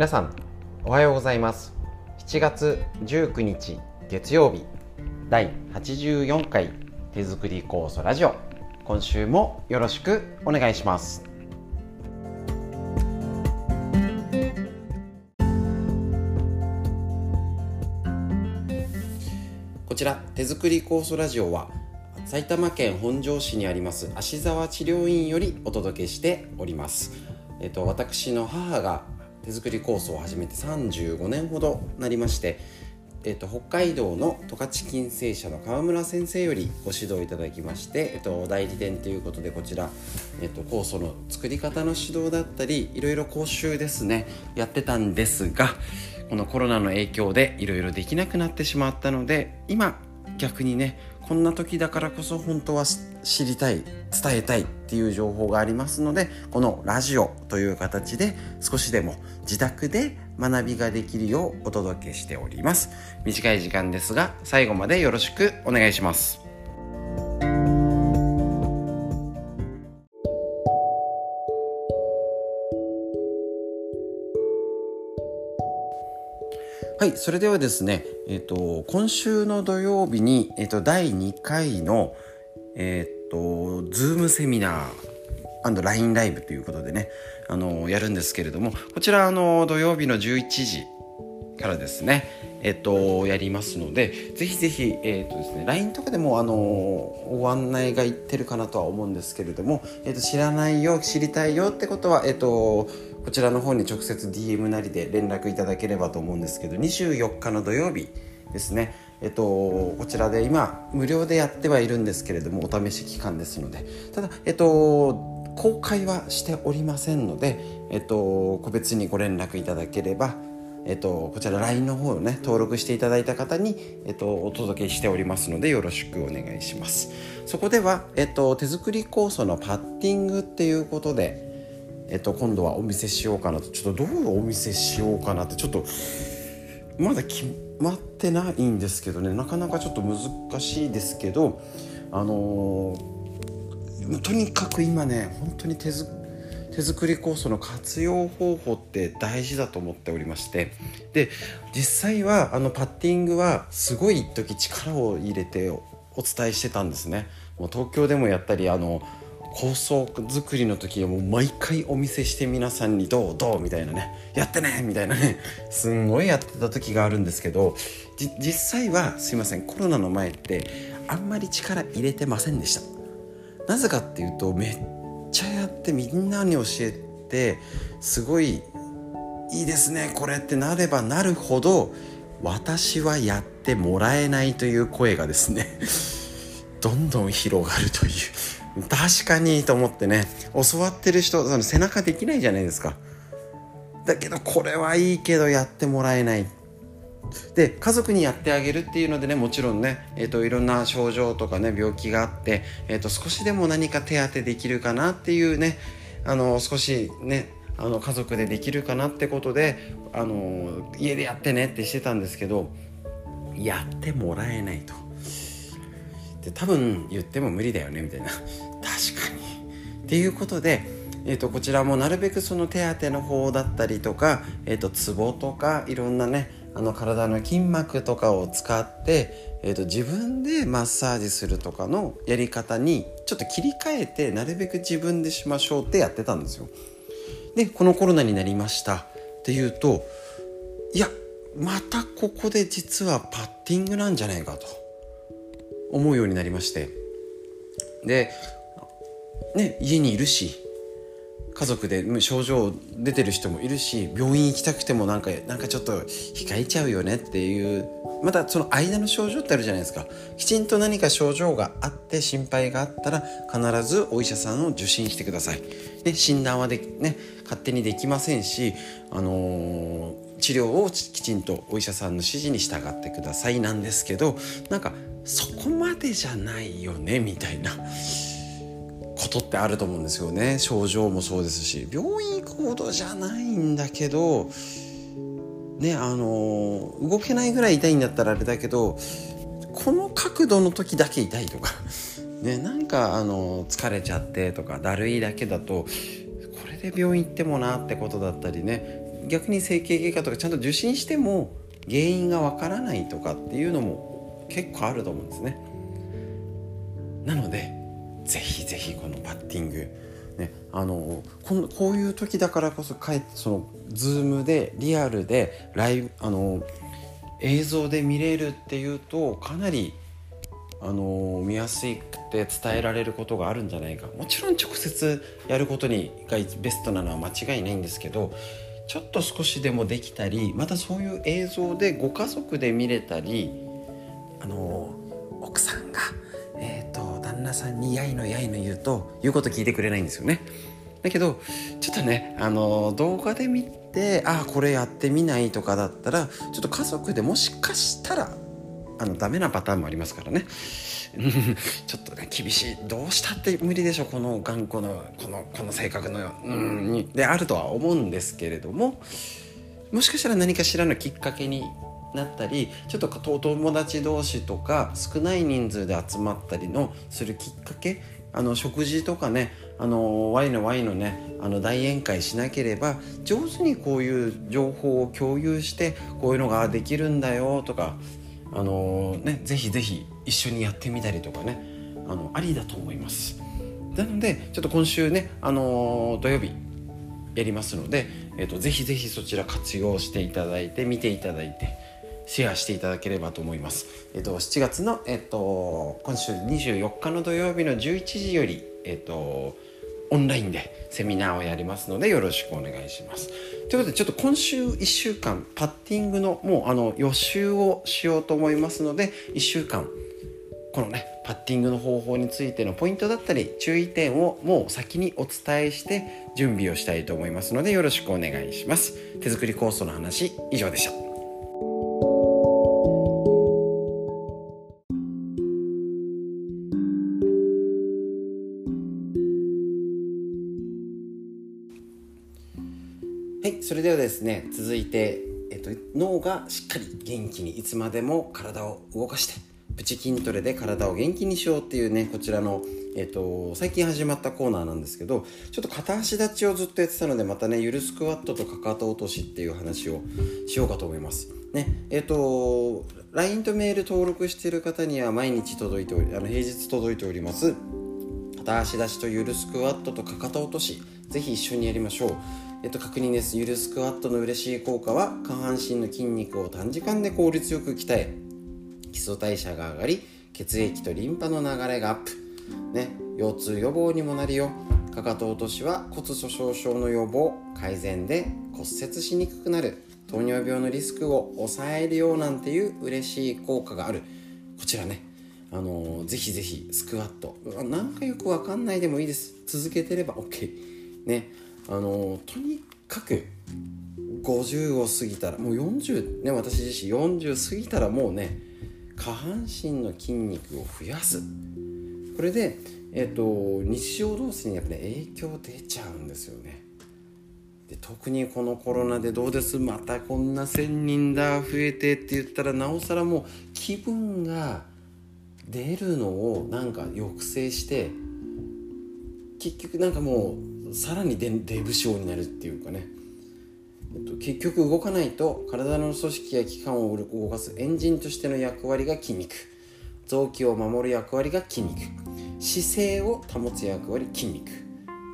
皆さんおはようございます。7月19日月曜日第84回手作り酵素ラジオ。今週もよろしくお願いします。こちら手作り酵素ラジオは埼玉県本庄市にあります芦沢治療院よりお届けしております。えっと私の母が手作り酵素を始めて35年ほどなりましてえっと、北海道の十勝金星社の川村先生よりご指導いただきまして、えっと、代理店ということでこちら、えっと、酵素の作り方の指導だったりいろいろ講習ですねやってたんですがこのコロナの影響でいろいろできなくなってしまったので今逆にねこんな時だからこそ本当は知りたい伝えたいっていう情報がありますのでこのラジオという形で少しでも自宅で学びができるようお届けしております。短い時間ですが最後までよろしくお願いします。はい、それではですね、えっ、と、今週の土曜日に、えっ、と、第2回の、えっ、と、ズームセミナー &LINE ライブということでね、あの、やるんですけれども、こちら、あの、土曜日の11時からですね、えっ、と、やりますので、ぜひぜひ、えっ、とですね、LINE とかでも、あの、ご案内がいってるかなとは思うんですけれども、えっ、と、知らないよ、知りたいよってことは、えっ、と、こちらの方に直接 DM なりで連絡いただければと思うんですけど24日の土曜日ですね。えっと、こちらで今無料でやってはいるんですけれどもお試し期間ですので。ただ、えっと、公開はしておりませんので、えっと、個別にご連絡いただければ、えっと、こちら LINE の方をね登録していただいた方に、えっと、お届けしておりますのでよろしくお願いします。そこでは、えっと、手作り酵素のパッティングっていうことでえっと、今度はお見せしようかなとちょっとどうお見せしようかなってちょっとまだ決まってないんですけどねなかなかちょっと難しいですけどあのー、とにかく今ね本当に手手作り酵素の活用方法って大事だと思っておりましてで実際はあのパッティングはすごい一時力を入れてお伝えしてたんですね。もう東京でもやったりあの構想作りの時はもう毎回お見せして皆さんにどうどうみたいなねやってねみたいなねすんごいやってた時があるんですけど実際はすいませんコロナの前ってあんまり力入れてませんでした。なぜかっていうとめっちゃやってみんなに教えてすごいいいですねこれってなればなるほど私はやってもらえないという声がですねどんどん広がるという。確かにと思ってね教わってる人その背中できないじゃないですかだけどこれはいいけどやってもらえないで家族にやってあげるっていうのでねもちろんね、えーと、いろんな症状とかね病気があって、えーと、少しでも何か手当てできるかなっていうねあの少しねあの家族でできるかなってことであの家でやってねってしてたんですけどやってもらえないと。で多分言っても無理だよねみたいな 確かにっていうことで、えーと、こちらもなるべくその手当の方だったりとか、えーと、ツボとかいろんなねあの体の筋膜とかを使って、えーと、と自分でマッサージするとかのやり方にちょっと切り替えてなるべく自分でしましょうってやってたんですよ。でこのコロナになりましたっていうといやまたここで実はパッティングなんじゃないかと。思うようになりまして。でね家にいるし家族で症状出てる人もいるし病院行きたくてもなんかなんかちょっと控えちゃうよねっていうまたその間の症状ってあるじゃないですか。きちんと何か症状があって心配があったら必ずお医者さんを受診してください。で診断はでね勝手にできませんし、あのー、治療をきちんとお医者さんの指示に従ってくださいなんですけどなんかそこまでじゃないよねみたいなことってあると思うんですよね。症状もそうですし。病院行くほどじゃないんだけどねあの動けないぐらい痛いんだったらあれだけどこの角度の時だけ痛いとか。ねなんかあの疲れちゃってとかだるいだけだとこれで病院行ってもなってことだったりね。逆に整形外科とかちゃんと受診しても原因がわからないとかっていうのも結構あると思うんですね。なのでぜひぜひこのパッティングね、あのこのこういう時だからこそかえってそのズームでリアルでライブあの映像で見れるっていうとかなりあの見やすくて伝えられることがあるんじゃないか。もちろん直接やることにがベストなのは間違いないんですけどちょっと少しでもできたりまたそういう映像でご家族で見れたりあの奥さんが、えーと、旦那さんに「やいのやいの」言うと言うこと聞いてくれないんですよね。だけどちょっとねあの動画で見てああこれやってみないとかだったらちょっと家族でもしかしたらあのダメなパターンもありますからね ちょっとね厳しいどうしたって無理でしょこの頑固のこのこの性格のようんであるとは思うんですけれどももしかしたら何かしらのきっかけになったりちょっと友達同士とか少ない人数で集まったりのするきっかけあの食事とかねあのワイのワイのねあの大宴会しなければ上手にこういう情報を共有してこういうのができるんだよとかあのねぜひぜひ一緒にやってみたりとかねあのありだと思います。なのでちょっと今週ねあの土曜日やりますので、えーと、ぜひぜひそちら活用していただいて見ていただいてシェアしていただければと思います。えっ、と7月のえっ、と今週24日の土曜日の11時よりえっ、とオンラインでセミナーをやりますのでよろしくお願いします。ということでちょっと今週1週間パッティングのもうあの予習をしようと思いますので1週間このねパッティングの方法についてのポイントだったり注意点をもう先にお伝えして準備をしたいと思いますのでよろしくお願いします。手作り酵素の話以上でした。れではですね続いて、えっと、脳がしっかり元気にいつまでも体を動かしてプチ筋トレで体を元気にしようっていうねこちらの、えっと、最近始まったコーナーなんですけどちょっと片足立ちをずっとやってたのでまたねゆるスクワットとかかと落としっていう話をしようかと思います。ねえっと LINE とメール登録している方には毎日届いておりあの平日届いております片足立ちとゆるスクワットとかかと落としぜひ一緒にやりましょう。えっと、確認です。ゆるスクワットの嬉しい効果は下半身の筋肉を短時間で効率よく鍛え基礎代謝が上がり血液とリンパの流れがアップ、ね、腰痛予防にもなるよ。かかと落としは骨粗しょう症の予防改善で骨折しにくくなる。糖尿病のリスクを抑えるようなんていう嬉しい効果がある。こちらね。あのー、ぜひぜひスクワット。なんかよくわかんないでもいいです。続けてれば OK ねあのとにかく50を過ぎたらもう40ね私自身40過ぎたらもうね下半身の筋肉を増やす。これで、えーと、日常動作にやっぱり、影響出ちゃうんですよね。で特にこのコロナでどうです？またこんな1,000人だ増えてって言ったらなおさらもう気分が出るのをなんか抑制して結局なんかもうさらにデブ症になるっていうかね、えっと、結局動かないと体の組織や器官を動かすエンジンとしての役割が筋肉。臓器を守る役割が筋肉。姿勢を保つ役割筋肉。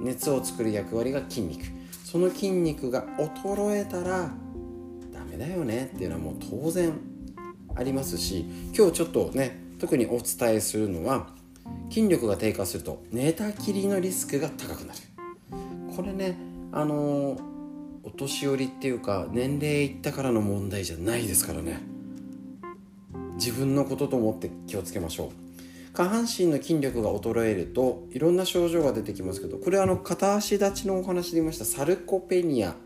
熱を作る役割が筋肉。その筋肉が衰えたらダメだよね。っていうのはもう当然ありますし今日ちょっとね特にお伝えするのは筋力が低下すると寝たきりのリスクが高くなる。これねあのお年寄りっていうか年齢いったからの問題じゃないですからね。自分のことと思って気をつけましょう。下半身の筋力が衰えるといろんな症状が出てきますけどこれはあの片足立ちのお話で言いましたサルコペニア。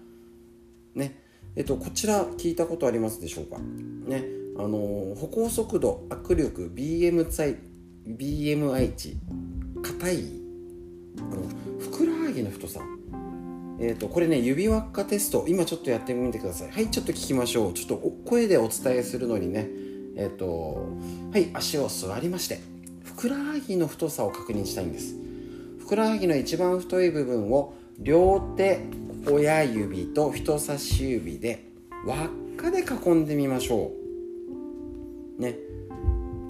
ね。えっとこちら聞いたことありますでしょうか？ね。あの歩行速度握力 BM 値 BMI 値硬いあのふくらはぎの太さ。えーと、これね指輪っかテスト今ちょっとやってみてください。はいちょっと聞きましょう。ちょっと声でお伝えするのにね。えっ、ー、とはい足を座りまして。ふくらはぎの太さを確認したいんです。ふくらはぎの一番太い部分を両手親指と人差し指で輪っかで囲んでみましょう。ね。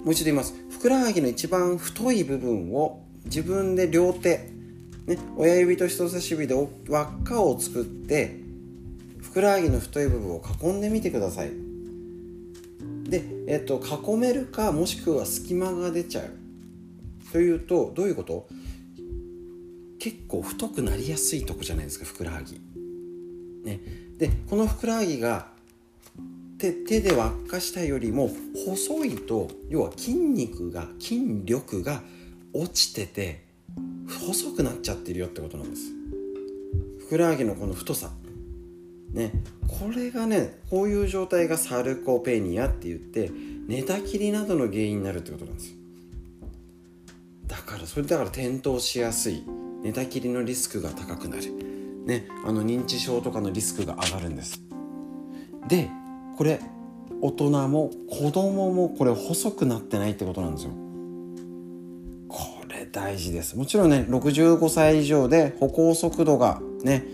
もう一度言います。ふくらはぎの一番太い部分を自分で両手、ね、親指と人差し指で輪っかを作ってふくらはぎの太い部分を囲んでみてください。で、えっと、囲めるかもしくは隙間が出ちゃう。というとどういうこと？結構太くなりやすいとこじゃないですかふくらはぎ。ね、でこのふくらはぎが手手で輪っかしたよりも細いと要は筋肉が筋力が落ちてて細くなっちゃってるよってことなんです。ふくらはぎのこの太さ。ね。これがねこういう状態がサルコペニアって言って寝たきりなどの原因になるってことなんです。だからそれだから転倒しやすい。寝たきりのリスクが高くなる、ね、あの認知症とかのリスクが上がるんです。でこれ大人も子供もこれ細くなってないってことなんですよ。大事です。もちろんね65歳以上で歩行速度がね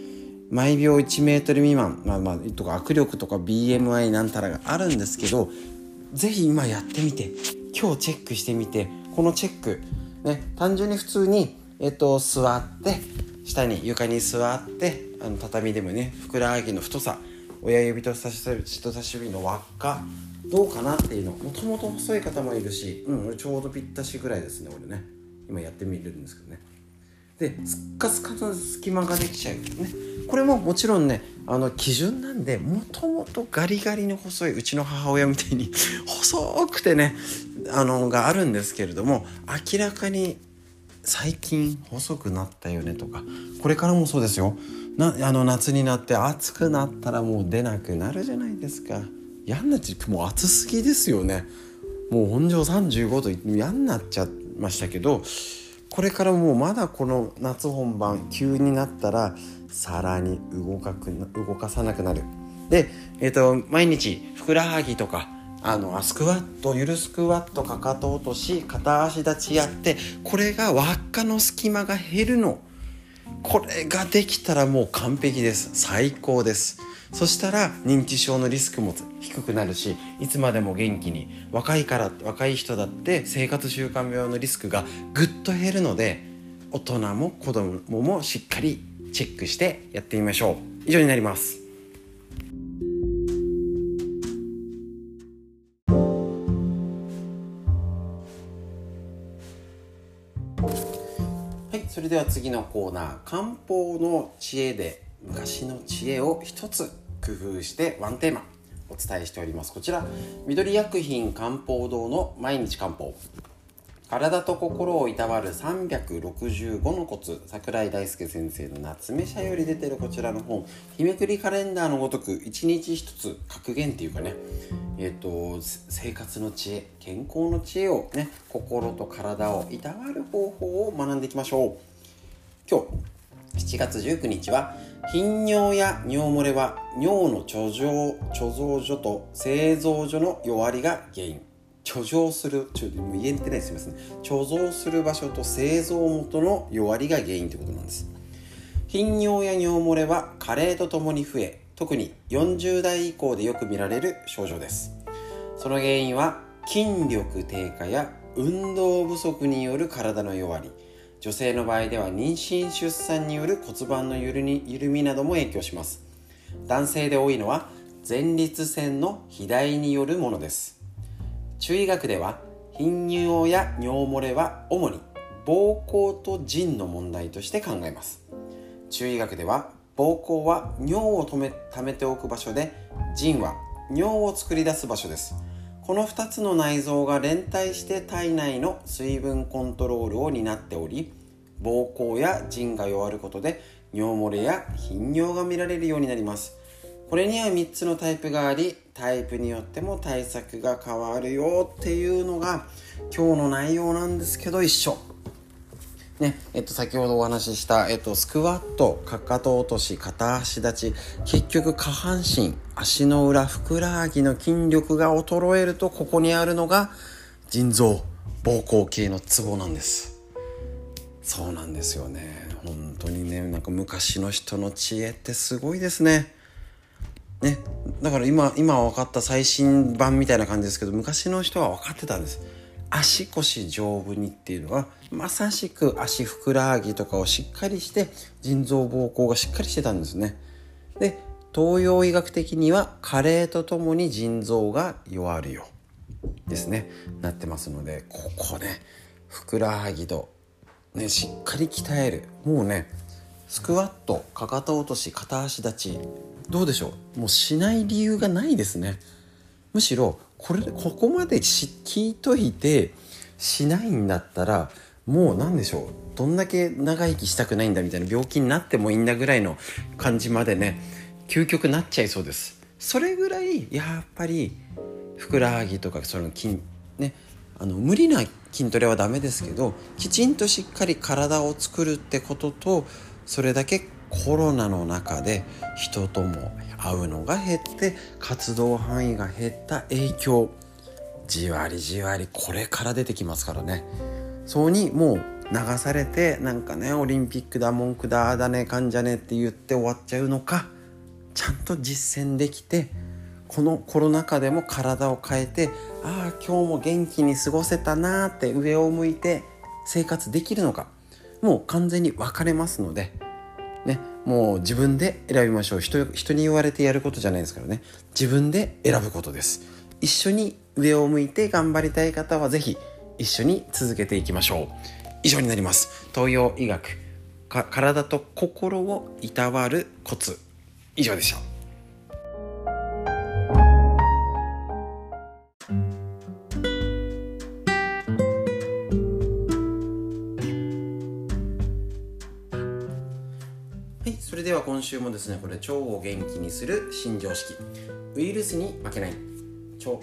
毎秒1メートル未満、まあまあ、とか握力とか BMI なんたらがあるんですけど是非今やってみて今日チェックしてみてこのチェックね単純に普通にえっと、座って下に床に座ってあの畳でもねふくらはぎの太さ親指と人差し指の輪っかどうかなっていうのもともと細い方もいるし、うん、俺ちょうどぴったしぐらいですね俺ね。今やってみるんですけどね。ですっかすかの隙間ができちゃうね。これももちろんねあの基準なんでもともとガリガリの細いうちの母親みたいに 細くてねあのがあるんですけれども明らかに最近細くなったよねとかこれからもそうですよ。なあの夏になって暑くなったらもう出なくなるじゃないですか。嫌になっちもう暑すぎですよね。もう本上35度嫌になっちゃいましたけどこれからもうまだこの夏本番急になったらさらに動かく動かさなくなる。で、えーと毎日ふくらはぎとかあのスクワットゆるスクワットかかと落とし片足立ちやってこれが輪っかの隙間が減るの。これができたらもう完璧です。最高ですそしたら認知症のリスクも低くなるしいつまでも元気に若いから若い人だって生活習慣病のリスクがぐっと減るので大人も子供もしっかりチェックしてやってみましょう。以上になります。はいそれでは次のコーナー。漢方の知恵で昔の知恵を一つ工夫してワンテーマお伝えしております。こちら緑薬品漢方堂の毎日漢方。体と心をいたわる365のコツ桜井大輔先生の夏目社より出てるこちらの本。日めくりカレンダーのごとく一日一つ格言っていうかね。えっ、ー、と生活の知恵健康の知恵をね心と体をいたわる方法を学んでいきましょう。今日7月19日は頻尿や尿漏れは尿の貯蔵貯蔵所と製造所の弱りが原因。貯蔵するちょもう言えてないすみません。貯蔵する場所と製造元の弱りが原因ということなんです。頻尿や尿漏れは加齢とともに増え特に40代以降でよく見られる症状です。その原因は筋力低下や運動不足による体の弱り。女性の場合では妊娠出産による骨盤の緩み緩みなども影響します。男性で多いのは前立腺の肥大によるものです。中医学では頻尿や尿漏れは主に膀胱と腎の問題として考えます。中医学では膀胱は尿を止め溜めておく場所で腎は尿を作り出す場所です。この2つの内臓が連帯して体内の水分コントロールを担っており膀胱や腎が弱ることで尿漏れや頻尿が見られるようになりますこれには3つのタイプがありタイプによっても対策が変わるよっていうのが今日の内容なんですけど一緒。ね、えっと、先ほどお話しした、えっと、スクワット、かかと落とし、片足立ち、結局下半身、足の裏、ふくらはぎの筋力が衰えると、ここにあるのが、腎臓、膀胱系のツボなんです。そうなんですよね。本当にねなんか昔の人の知恵ってすごいですね。ね、だから今今分かった最新版みたいな感じですけど昔の人は分かってたんです。足腰丈夫にっていうのはまさしく足ふくらはぎとかをしっかりして腎臓膀胱がしっかりしてたんですね。で東洋医学的には加齢とともに腎臓が弱るよですね。なってますのでここねふくらはぎと、ね、しっかり鍛える。もうねスクワットかかと落とし片足立ちどうでしょう？もうしない理由がないですね。むしろこれここまで聞いといてしないんだったらもう何でしょう？どんだけ長生きしたくないんだみたいな病気になってもいいんだぐらいの感じまでね究極なっちゃいそうです。それぐらいやっぱりふくらはぎとかその筋ねあの無理な筋トレはダメですけどきちんとしっかり体を作るってこととそれだけコロナの中で人とも会うのが減って活動範囲が減った影響。じわりじわりこれから出てきますからね。そうにもう流されてなんかねオリンピックだ文句だあだねかんじゃねって言って終わっちゃうのかちゃんと実践できてこのコロナ禍でも体を変えてああ今日も元気に過ごせたなーって上を向いて生活できるのかもう完全に分かれますので、ね、もう自分で選びましょう。人人に言われてやることじゃないですからね。自分で選ぶことです。一緒に上を向いて頑張りたい方は是非一緒に続けていきましょう。以上になります。東洋医学体と心をいたわるコツ。以上でした。それでは今週もですねこれ腸を元気にする新常識。ウイルスに負けない。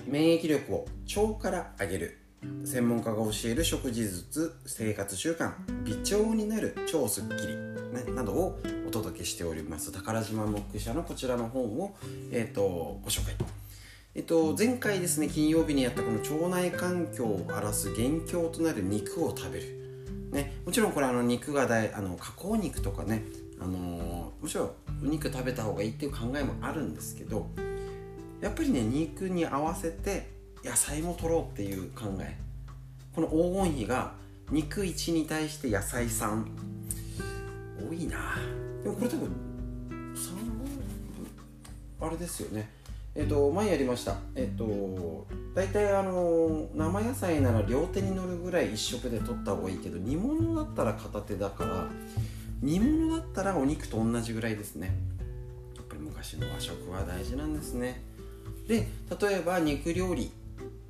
免疫力を腸から上げる。専門家が教える食事術生活習慣微腸になる超スッキリ、ね、などをお届けしております。宝島モック社のこちらの本を、えーと、ご紹介。えっと、前回ですね金曜日にやったこの腸内環境を荒らす元凶となる肉を食べる、ね、もちろんこれあの肉が大あの加工肉とかねあのもちろんお肉食べた方がいいっていう考えもあるんですけどやっぱりね肉に合わせて野菜も取ろうっていう考え。この黄金比が肉1に対して野菜3多いな。でもこれ多分3あれですよね。えっ、と前やりました。えっ、と大体あの生野菜なら両手に乗るぐらい1食で取った方がいいけど煮物だったら片手だから煮物だったらお肉と同じぐらいですね。やっぱり昔の和食は大事なんですね。で例えば肉料理。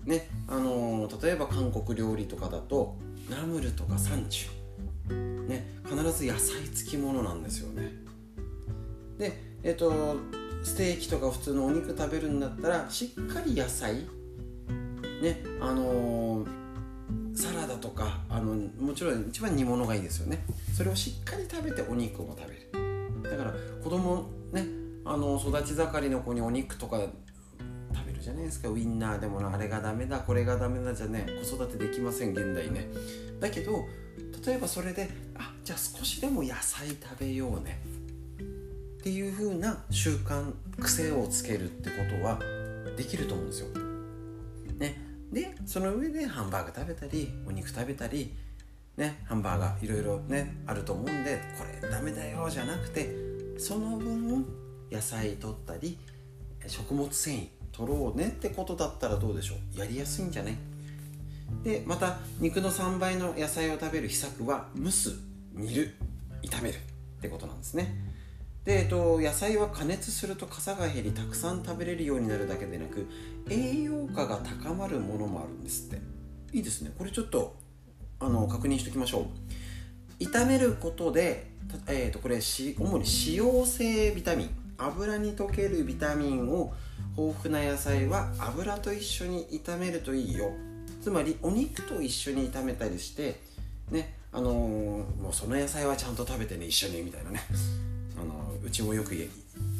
ねあのー、例えば韓国料理とかだとナムルとかサンチュ。ね必ず野菜付き物なんですよね。でえっ、とステーキとか普通のお肉食べるんだったらしっかり野菜。ねあのー、サラダとかあのもちろん一番煮物がいいですよね。それをしっかり食べてお肉も食べる。だから子供ねあの育ち盛りの子にお肉とかじゃないですか。ウインナーでもあれがダメだこれがダメだじゃね子育てできません現代ね。だけど例えばそれであじゃあ少しでも野菜食べようね。っていう風な習慣癖をつけるってことはできると思うんですよ。ね、でその上でハンバーグ食べたりお肉食べたりねハンバーガーいろいろねあると思うんでこれダメだよじゃなくてその分野菜取ったり食物繊維取ろうねってことだったらどうでしょう？やりやすいんじゃない？でまた肉の3倍の野菜を食べる秘策は蒸す煮る炒めるってことなんですね。で、えっと、野菜は加熱すると傘が減りたくさん食べれるようになるだけでなく栄養価が高まるものもあるんですって。いいですね。これちょっとあの確認しておきましょう。炒めることで、えー、とこれ主に脂溶性ビタミン。油に溶けるビタミンを豊富な野菜は油と一緒に炒めるといいよ。つまりお肉と一緒に炒めたりしてねあのー、もうその野菜はちゃんと食べてね一緒にみたいなね、あのー、うちもよく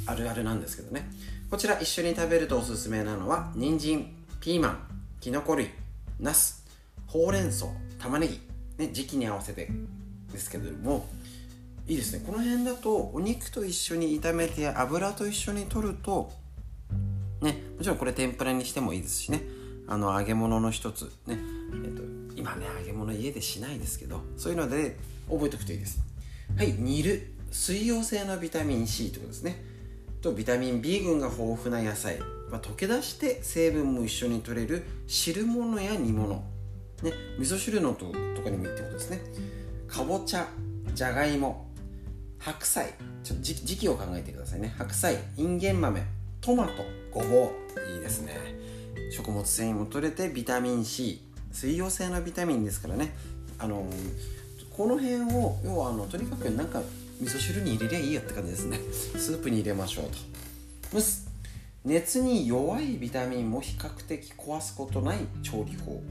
あるあるなんですけどね。こちら一緒に食べるとおすすめなのは人参ピーマンきのこ類ナスほうれん草玉ねぎ、ね、時期に合わせてですけども。いいですね。この辺だとお肉と一緒に炒めて油と一緒に取るとねもちろんこれ天ぷらにしてもいいですしね。あの揚げ物の一つね。えっと今ね揚げ物家でしないですけどそういうので覚えておくといいです。はい煮る。水溶性のビタミン C ということですね。とビタミン B 群が豊富な野菜、まあ、溶け出して成分も一緒に取れる汁物や煮物。ね味噌汁のととかにもいいってことですね。かぼちゃじゃがいも。白菜。ちょっと時期を考えてくださいね。白菜。いんげん豆。トマトごぼう。いいですね。食物繊維も取れてビタミン C 水溶性のビタミンですからね。あのこの辺を要はあのとにかくなんか味噌汁に入れりゃいいよって感じですね。スープに入れましょうと。蒸す熱に弱いビタミンも比較的壊すことない調理法。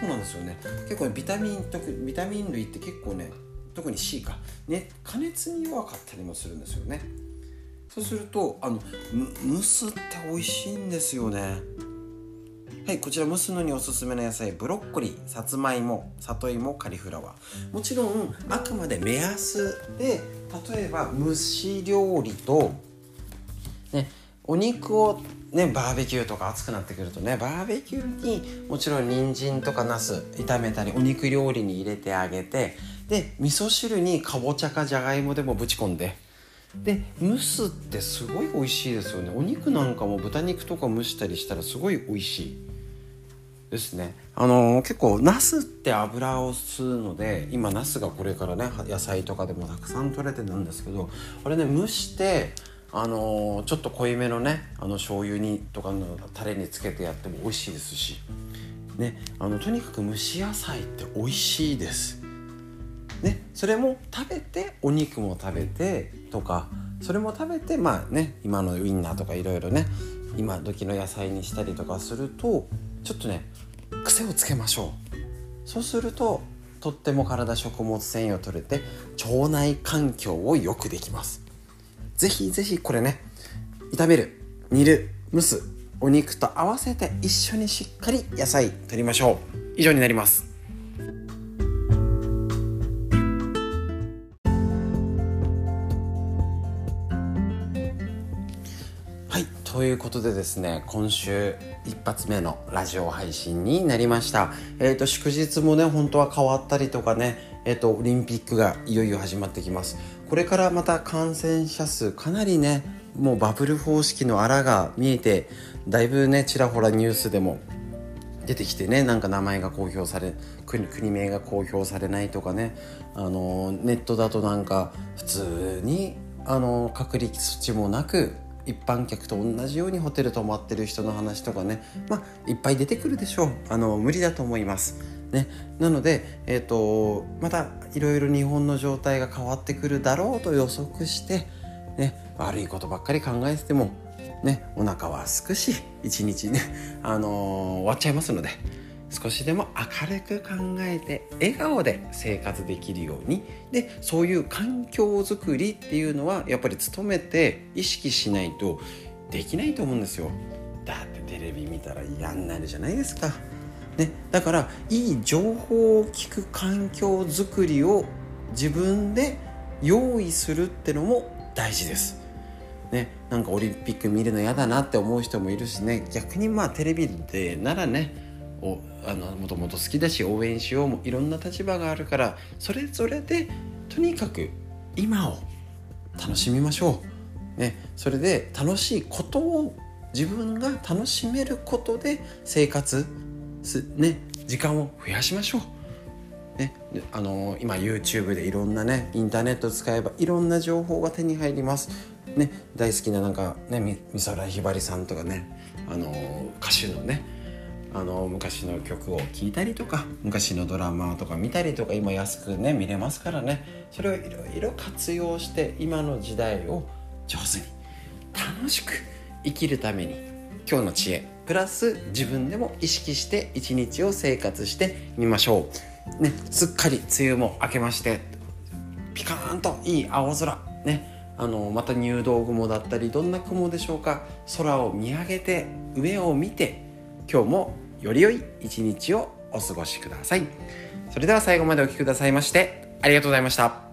そうなんですよね。結構ねビタミンビタミン類って結構ね特に C か。ね。加熱に弱かったりもするんですよね。そうするとあの蒸すって美味しいんですよね。はいこちら蒸すのにおすすめの野菜ブロッコリーさつまいも里芋カリフラワー。もちろんあくまで目安で例えば蒸し料理とねお肉をねバーベキューとか暑くなってくるとねバーベキューにもちろん人参とかナス炒めたりお肉料理に入れてあげてで味噌汁にかぼちゃかじゃがいもでもぶち込んで。で蒸すってすごい美味しいですよね。お肉なんかも豚肉とか蒸したりしたらすごい美味しい。ですね。あのー、結構ナスって油を吸うので今ナスがこれからね野菜とかでもたくさん取れてるんですけどあれね蒸してあのー、ちょっと濃いめのねあの醤油にとかのタレにつけてやっても美味しいですし。ねあのとにかく蒸し野菜って美味しいです。ね、それも食べてお肉も食べてとかそれも食べてまあね今のウインナーとかいろいろね今時の野菜にしたりとかするとちょっとね癖をつけましょう。そうするととっても体食物繊維を取れて腸内環境を良くできます。是非是非これね炒める煮る蒸すお肉と合わせて一緒にしっかり野菜取りましょう。以上になります。ということでですね今週一発目のラジオ配信になりました。えっ、ー、と祝日もね本当は変わったりとかねえっ、ー、とオリンピックがいよいよ始まってきます。これからまた感染者数かなりねもうバブル方式のあらが見えてだいぶねちらほらニュースでも出てきてねなんか名前が公表され国国名が公表されないとかねあのネットだとなんか普通にあの隔離措置もなく一般客と同じようにホテル泊まってる人の話とかねまあいっぱい出てくるでしょう。あの無理だと思います。ね、なので、えーと、またいろいろ日本の状態が変わってくるだろうと予測して、ね、悪いことばっかり考えてても、ね、お腹はすくし一日ね、あのー、終わっちゃいますので。少しでも明るく考えて笑顔で生活できるように。でそういう環境づくりっていうのはやっぱり努めて意識しないとできないと思うんですよ。だってテレビ見たら嫌になるじゃないですか、ね、だからいい情報を聞く環境づくりを自分で用意するってのも大事です。ね、なんかオリンピック見るの嫌だなって思う人もいるしね。逆にまあテレビでならねをあのもともと好きだし応援しようもいろんな立場があるからそれぞれでとにかく今を楽しみましょう。ね、それで楽しいことを自分が楽しめることで生活す、ね、時間を増やしましょう。ね、あの今 YouTube でいろんなねインターネット使えばいろんな情報が手に入ります。ね、大好きななんかね美空ひばりさんとかねあの歌手のねあの昔の曲を聴いたりとか昔のドラマとか見たりとか今安くね見れますからね。それをいろいろ活用して今の時代を上手に楽しく生きるために今日の知恵プラス自分でも意識して一日を生活してみましょう。ね、すっかり梅雨も明けましてピカーンといい青空。ねあのまた入道雲だったりどんな雲でしょうか。空を見上げて上を見て今日もより良い一日をお過ごしください。それでは最後までお聴きくださいましてありがとうございました。